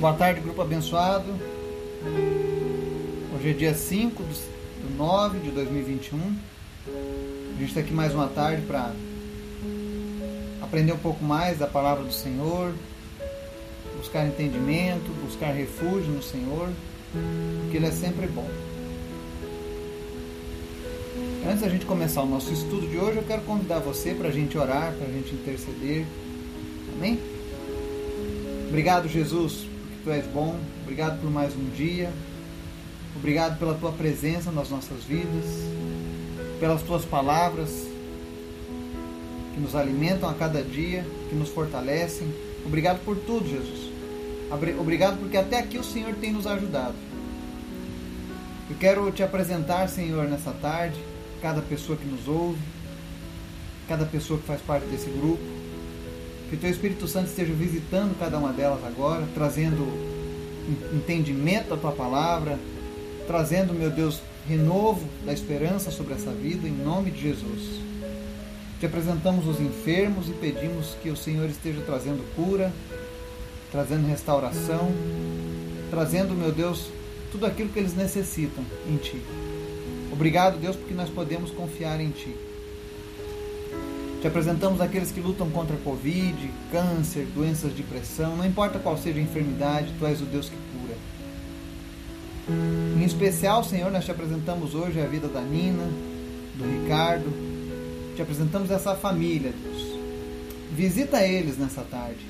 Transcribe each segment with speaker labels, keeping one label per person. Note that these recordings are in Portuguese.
Speaker 1: Boa tarde, grupo abençoado. Hoje é dia 5 de 9 de 2021. A gente está aqui mais uma tarde para aprender um pouco mais da palavra do Senhor, buscar entendimento, buscar refúgio no Senhor, porque Ele é sempre bom. Antes da gente começar o nosso estudo de hoje, eu quero convidar você para a gente orar, para a gente interceder. Amém? Obrigado, Jesus, Tu és bom. Obrigado por mais um dia. Obrigado pela Tua presença nas nossas vidas, pelas Tuas palavras que nos alimentam a cada dia, que nos fortalecem. Obrigado por tudo, Jesus. Obrigado porque até aqui o Senhor tem nos ajudado. Eu quero te apresentar, Senhor, nessa tarde, cada pessoa que nos ouve, cada pessoa que faz parte desse grupo. Que o Teu Espírito Santo esteja visitando cada uma delas agora, trazendo entendimento da Tua palavra, trazendo, meu Deus, renovo da esperança sobre essa vida, em nome de Jesus. Te apresentamos os enfermos e pedimos que o Senhor esteja trazendo cura, trazendo restauração, trazendo, meu Deus, tudo aquilo que eles necessitam em Ti. Obrigado, Deus, porque nós podemos confiar em Ti. Te apresentamos aqueles que lutam contra a Covid, câncer, doenças de pressão, não importa qual seja a enfermidade, Tu és o Deus que cura. Em especial, Senhor, nós te apresentamos hoje a vida da Nina, do Ricardo. Te apresentamos essa família, Deus. Visita eles nessa tarde.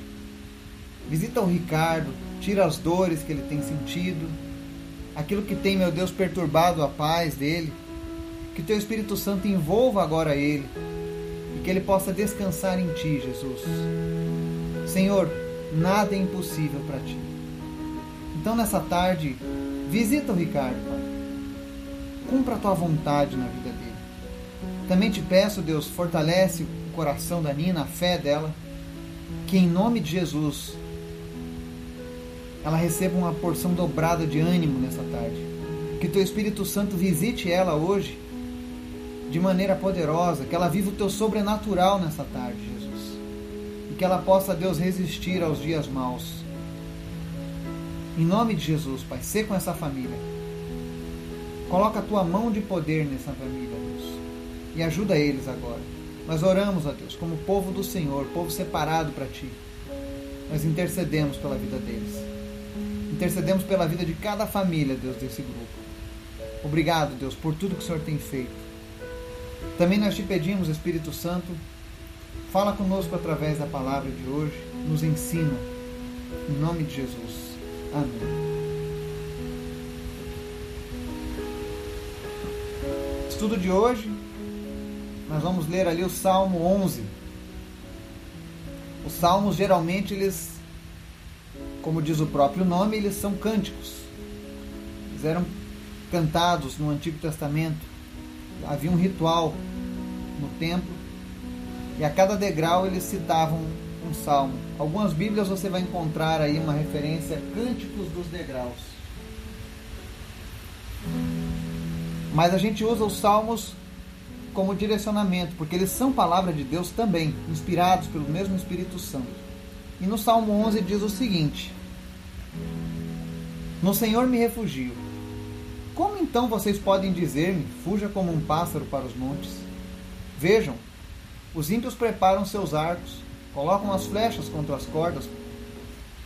Speaker 1: Visita o Ricardo, tira as dores que ele tem sentido, aquilo que tem, meu Deus, perturbado a paz dele. Que teu Espírito Santo envolva agora ele que ele possa descansar em ti, Jesus. Senhor, nada é impossível para ti. Então, nessa tarde, visita o Ricardo, Pai. Cumpra a tua vontade na vida dele. Também te peço, Deus, fortalece o coração da Nina, a fé dela, que em nome de Jesus ela receba uma porção dobrada de ânimo nessa tarde. Que teu Espírito Santo visite ela hoje de maneira poderosa, que ela viva o teu sobrenatural nessa tarde, Jesus. E que ela possa, Deus, resistir aos dias maus. Em nome de Jesus, Pai, ser com essa família. Coloca a tua mão de poder nessa família, Deus. E ajuda eles agora. Nós oramos a Deus como povo do Senhor, povo separado para ti. Nós intercedemos pela vida deles. Intercedemos pela vida de cada família, Deus, desse grupo. Obrigado, Deus, por tudo que o Senhor tem feito. Também nós te pedimos, Espírito Santo, fala conosco através da palavra de hoje, nos ensina. Em nome de Jesus. Amém. Estudo de hoje, nós vamos ler ali o Salmo 11. Os salmos geralmente eles como diz o próprio nome, eles são cânticos. Eles eram cantados no Antigo Testamento. Havia um ritual no templo e a cada degrau eles citavam um salmo. Algumas Bíblias você vai encontrar aí uma referência a Cânticos dos Degraus. Mas a gente usa os salmos como direcionamento, porque eles são palavra de Deus também, inspirados pelo mesmo Espírito Santo. E no Salmo 11 diz o seguinte: No Senhor me refugio. Como então vocês podem dizer-me, fuja como um pássaro para os montes? Vejam, os ímpios preparam seus arcos, colocam as flechas contra as cordas,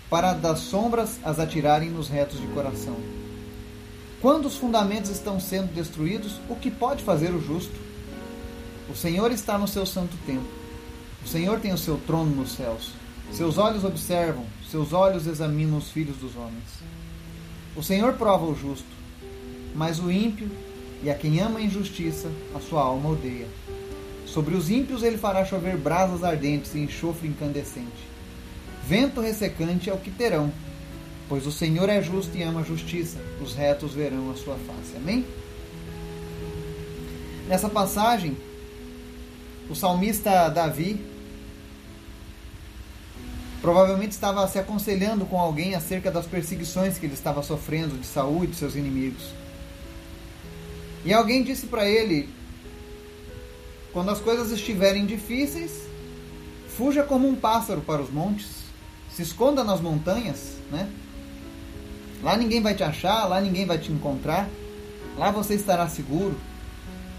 Speaker 1: para das sombras as atirarem nos retos de coração. Quando os fundamentos estão sendo destruídos, o que pode fazer o justo? O Senhor está no seu santo templo. O Senhor tem o seu trono nos céus. Seus olhos observam, seus olhos examinam os filhos dos homens. O Senhor prova o justo, mas o ímpio e a quem ama a injustiça, a sua alma odeia. Sobre os ímpios ele fará chover brasas ardentes e enxofre incandescente. Vento ressecante é o que terão, pois o Senhor é justo e ama a justiça, os retos verão a sua face. Amém? Nessa passagem, o salmista Davi Provavelmente estava se aconselhando com alguém acerca das perseguições que ele estava sofrendo de Saul e de seus inimigos. E alguém disse para ele: Quando as coisas estiverem difíceis, fuja como um pássaro para os montes, se esconda nas montanhas, né? Lá ninguém vai te achar, lá ninguém vai te encontrar, lá você estará seguro.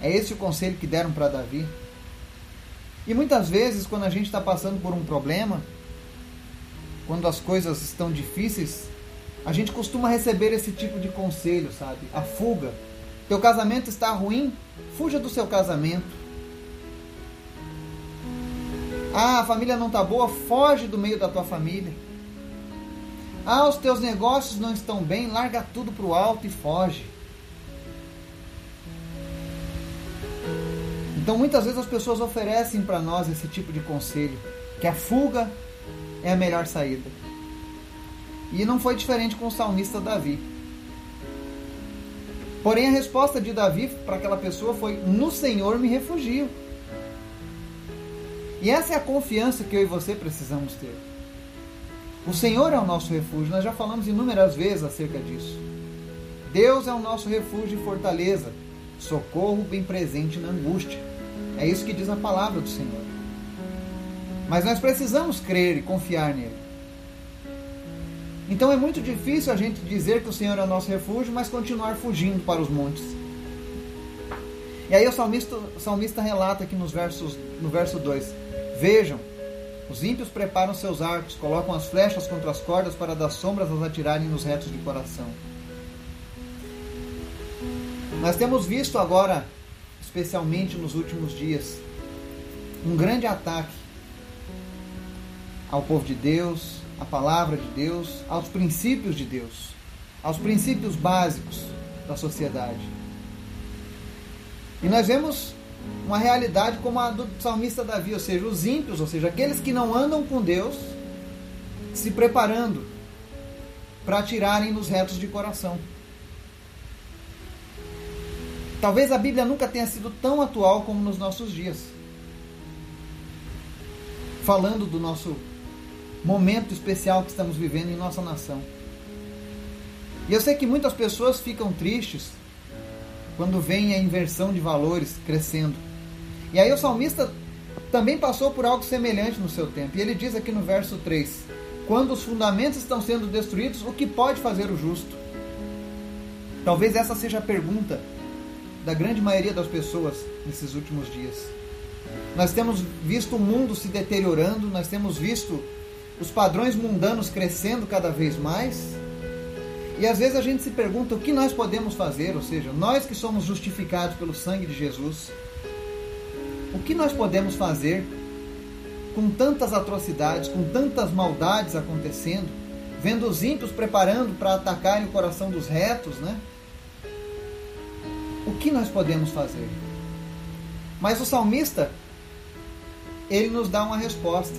Speaker 1: É esse o conselho que deram para Davi. E muitas vezes, quando a gente está passando por um problema, quando as coisas estão difíceis, a gente costuma receber esse tipo de conselho, sabe? A fuga. Teu casamento está ruim? Fuja do seu casamento. Ah, a família não está boa? Foge do meio da tua família. Ah, os teus negócios não estão bem? Larga tudo para o alto e foge. Então muitas vezes as pessoas oferecem para nós esse tipo de conselho, que a fuga é a melhor saída. E não foi diferente com o salmista Davi. Porém, a resposta de Davi para aquela pessoa foi: No Senhor me refugio. E essa é a confiança que eu e você precisamos ter. O Senhor é o nosso refúgio, nós já falamos inúmeras vezes acerca disso. Deus é o nosso refúgio e fortaleza, socorro bem presente na angústia. É isso que diz a palavra do Senhor. Mas nós precisamos crer e confiar nele. Então é muito difícil a gente dizer que o Senhor é o nosso refúgio, mas continuar fugindo para os montes. E aí o salmista, o salmista relata aqui nos versos, no verso 2: Vejam, os ímpios preparam seus arcos, colocam as flechas contra as cordas para das sombras as atirarem nos retos de coração. Nós temos visto agora especialmente nos últimos dias, um grande ataque ao povo de Deus, à palavra de Deus, aos princípios de Deus, aos princípios básicos da sociedade. E nós vemos uma realidade como a do salmista Davi, ou seja, os ímpios, ou seja, aqueles que não andam com Deus, se preparando para atirarem nos retos de coração. Talvez a Bíblia nunca tenha sido tão atual como nos nossos dias. Falando do nosso momento especial que estamos vivendo em nossa nação. E eu sei que muitas pessoas ficam tristes quando vem a inversão de valores crescendo. E aí o salmista também passou por algo semelhante no seu tempo. E ele diz aqui no verso 3: Quando os fundamentos estão sendo destruídos, o que pode fazer o justo? Talvez essa seja a pergunta da grande maioria das pessoas nesses últimos dias. Nós temos visto o mundo se deteriorando, nós temos visto os padrões mundanos crescendo cada vez mais. E às vezes a gente se pergunta o que nós podemos fazer, ou seja, nós que somos justificados pelo sangue de Jesus, o que nós podemos fazer com tantas atrocidades, com tantas maldades acontecendo, vendo os ímpios preparando para atacarem o coração dos retos, né? o que nós podemos fazer? Mas o salmista, ele nos dá uma resposta.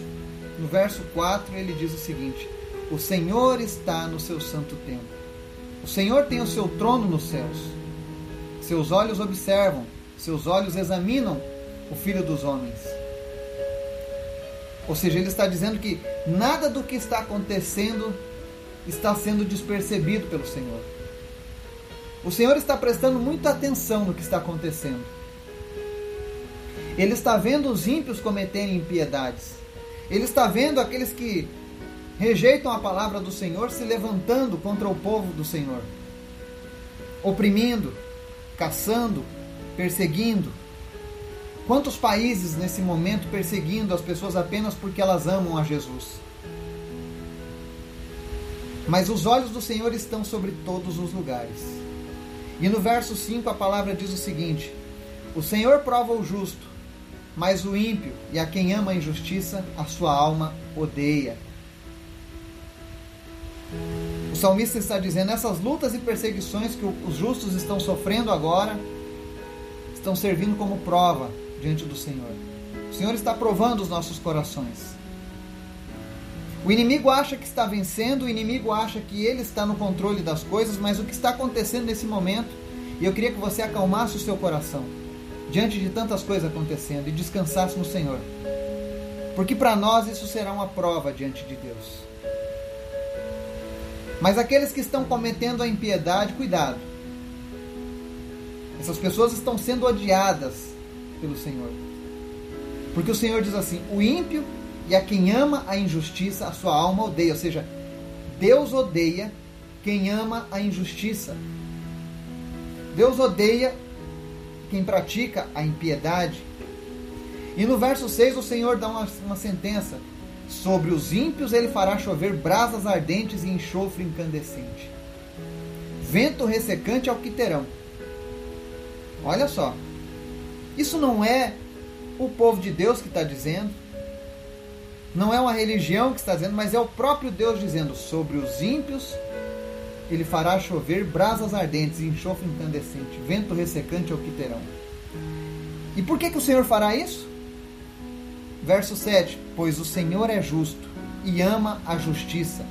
Speaker 1: No verso 4 ele diz o seguinte: O Senhor está no seu santo templo. O Senhor tem o seu trono nos céus. Seus olhos observam, seus olhos examinam o Filho dos Homens. Ou seja, ele está dizendo que nada do que está acontecendo está sendo despercebido pelo Senhor. O Senhor está prestando muita atenção no que está acontecendo. Ele está vendo os ímpios cometerem impiedades. Ele está vendo aqueles que rejeitam a palavra do Senhor se levantando contra o povo do Senhor, oprimindo, caçando, perseguindo. Quantos países nesse momento perseguindo as pessoas apenas porque elas amam a Jesus? Mas os olhos do Senhor estão sobre todos os lugares. E no verso 5 a palavra diz o seguinte: O Senhor prova o justo, mas o ímpio e a quem ama a injustiça, a sua alma odeia. O salmista está dizendo: essas lutas e perseguições que os justos estão sofrendo agora estão servindo como prova diante do Senhor. O Senhor está provando os nossos corações. O inimigo acha que está vencendo, o inimigo acha que ele está no controle das coisas, mas o que está acontecendo nesse momento, e eu queria que você acalmasse o seu coração diante de tantas coisas acontecendo e descansasse no Senhor. Porque para nós isso será uma prova diante de Deus. Mas aqueles que estão cometendo a impiedade, cuidado. Essas pessoas estão sendo odiadas pelo Senhor. Porque o Senhor diz assim: o ímpio e a quem ama a injustiça, a sua alma odeia. Ou seja, Deus odeia quem ama a injustiça. Deus odeia quem pratica a impiedade. E no verso 6 o Senhor dá uma, uma sentença: Sobre os ímpios ele fará chover brasas ardentes e enxofre incandescente. Vento ressecante ao que terão. Olha só. Isso não é o povo de Deus que está dizendo. Não é uma religião que está dizendo, mas é o próprio Deus dizendo: sobre os ímpios ele fará chover brasas ardentes e enxofre incandescente, vento ressecante ao que terão. E por que, que o Senhor fará isso? Verso 7: Pois o Senhor é justo e ama a justiça,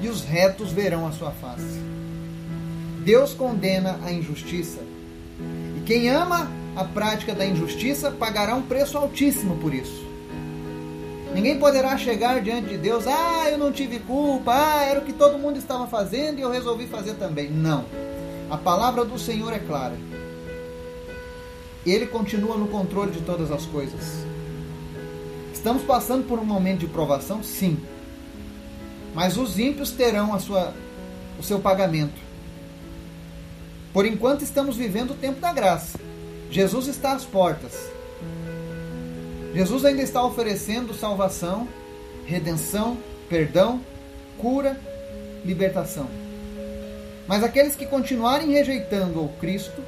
Speaker 1: e os retos verão a sua face. Deus condena a injustiça, e quem ama a prática da injustiça pagará um preço altíssimo por isso. Ninguém poderá chegar diante de Deus, ah, eu não tive culpa, ah, era o que todo mundo estava fazendo e eu resolvi fazer também. Não. A palavra do Senhor é clara. Ele continua no controle de todas as coisas. Estamos passando por um momento de provação? Sim. Mas os ímpios terão a sua, o seu pagamento. Por enquanto estamos vivendo o tempo da graça. Jesus está às portas. Jesus ainda está oferecendo salvação, redenção, perdão, cura, libertação. Mas aqueles que continuarem rejeitando o Cristo,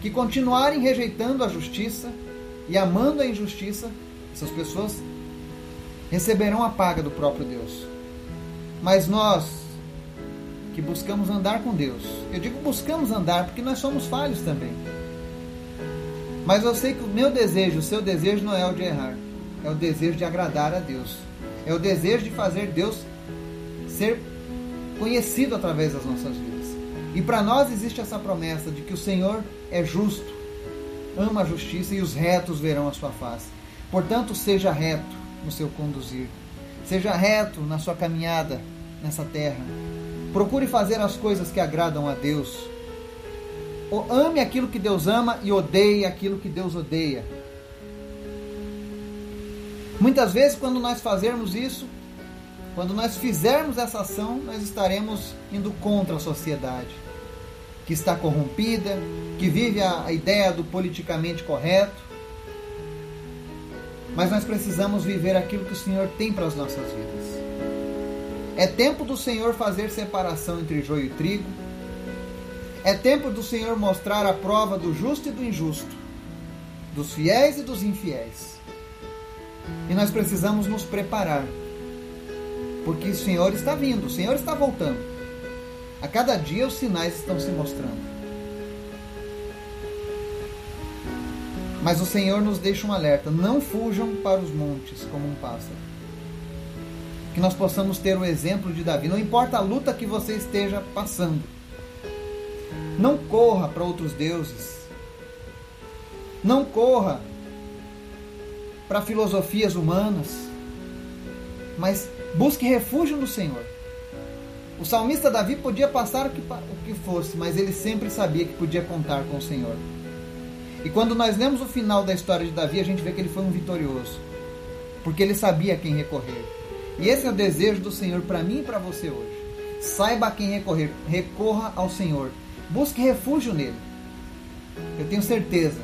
Speaker 1: que continuarem rejeitando a justiça e amando a injustiça, essas pessoas receberão a paga do próprio Deus. Mas nós que buscamos andar com Deus, eu digo buscamos andar porque nós somos falhos também. Mas eu sei que o meu desejo, o seu desejo não é o de errar. É o desejo de agradar a Deus. É o desejo de fazer Deus ser conhecido através das nossas vidas. E para nós existe essa promessa de que o Senhor é justo, ama a justiça e os retos verão a sua face. Portanto, seja reto no seu conduzir. Seja reto na sua caminhada nessa terra. Procure fazer as coisas que agradam a Deus ame aquilo que Deus ama e odeie aquilo que Deus odeia. Muitas vezes, quando nós fazermos isso, quando nós fizermos essa ação, nós estaremos indo contra a sociedade, que está corrompida, que vive a ideia do politicamente correto. Mas nós precisamos viver aquilo que o Senhor tem para as nossas vidas. É tempo do Senhor fazer separação entre joio e trigo é tempo do Senhor mostrar a prova do justo e do injusto, dos fiéis e dos infiéis. E nós precisamos nos preparar, porque o Senhor está vindo, o Senhor está voltando. A cada dia os sinais estão se mostrando. Mas o Senhor nos deixa um alerta: não fujam para os montes como um pássaro. Que nós possamos ter o exemplo de Davi. Não importa a luta que você esteja passando, não corra para outros deuses. Não corra para filosofias humanas. Mas busque refúgio no Senhor. O salmista Davi podia passar o que, o que fosse, mas ele sempre sabia que podia contar com o Senhor. E quando nós lemos o final da história de Davi, a gente vê que ele foi um vitorioso. Porque ele sabia a quem recorrer. E esse é o desejo do Senhor para mim e para você hoje. Saiba a quem recorrer. Recorra ao Senhor. Busque refúgio nele. Eu tenho certeza.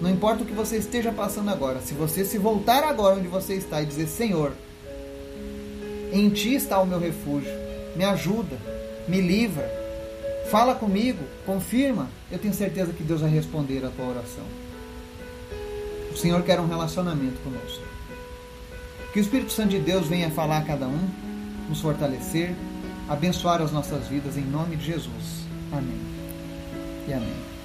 Speaker 1: Não importa o que você esteja passando agora, se você se voltar agora onde você está e dizer: Senhor, em ti está o meu refúgio, me ajuda, me livra, fala comigo, confirma, eu tenho certeza que Deus vai responder a tua oração. O Senhor quer um relacionamento conosco. Que o Espírito Santo de Deus venha falar a cada um, nos fortalecer, abençoar as nossas vidas em nome de Jesus. Amém. E amém.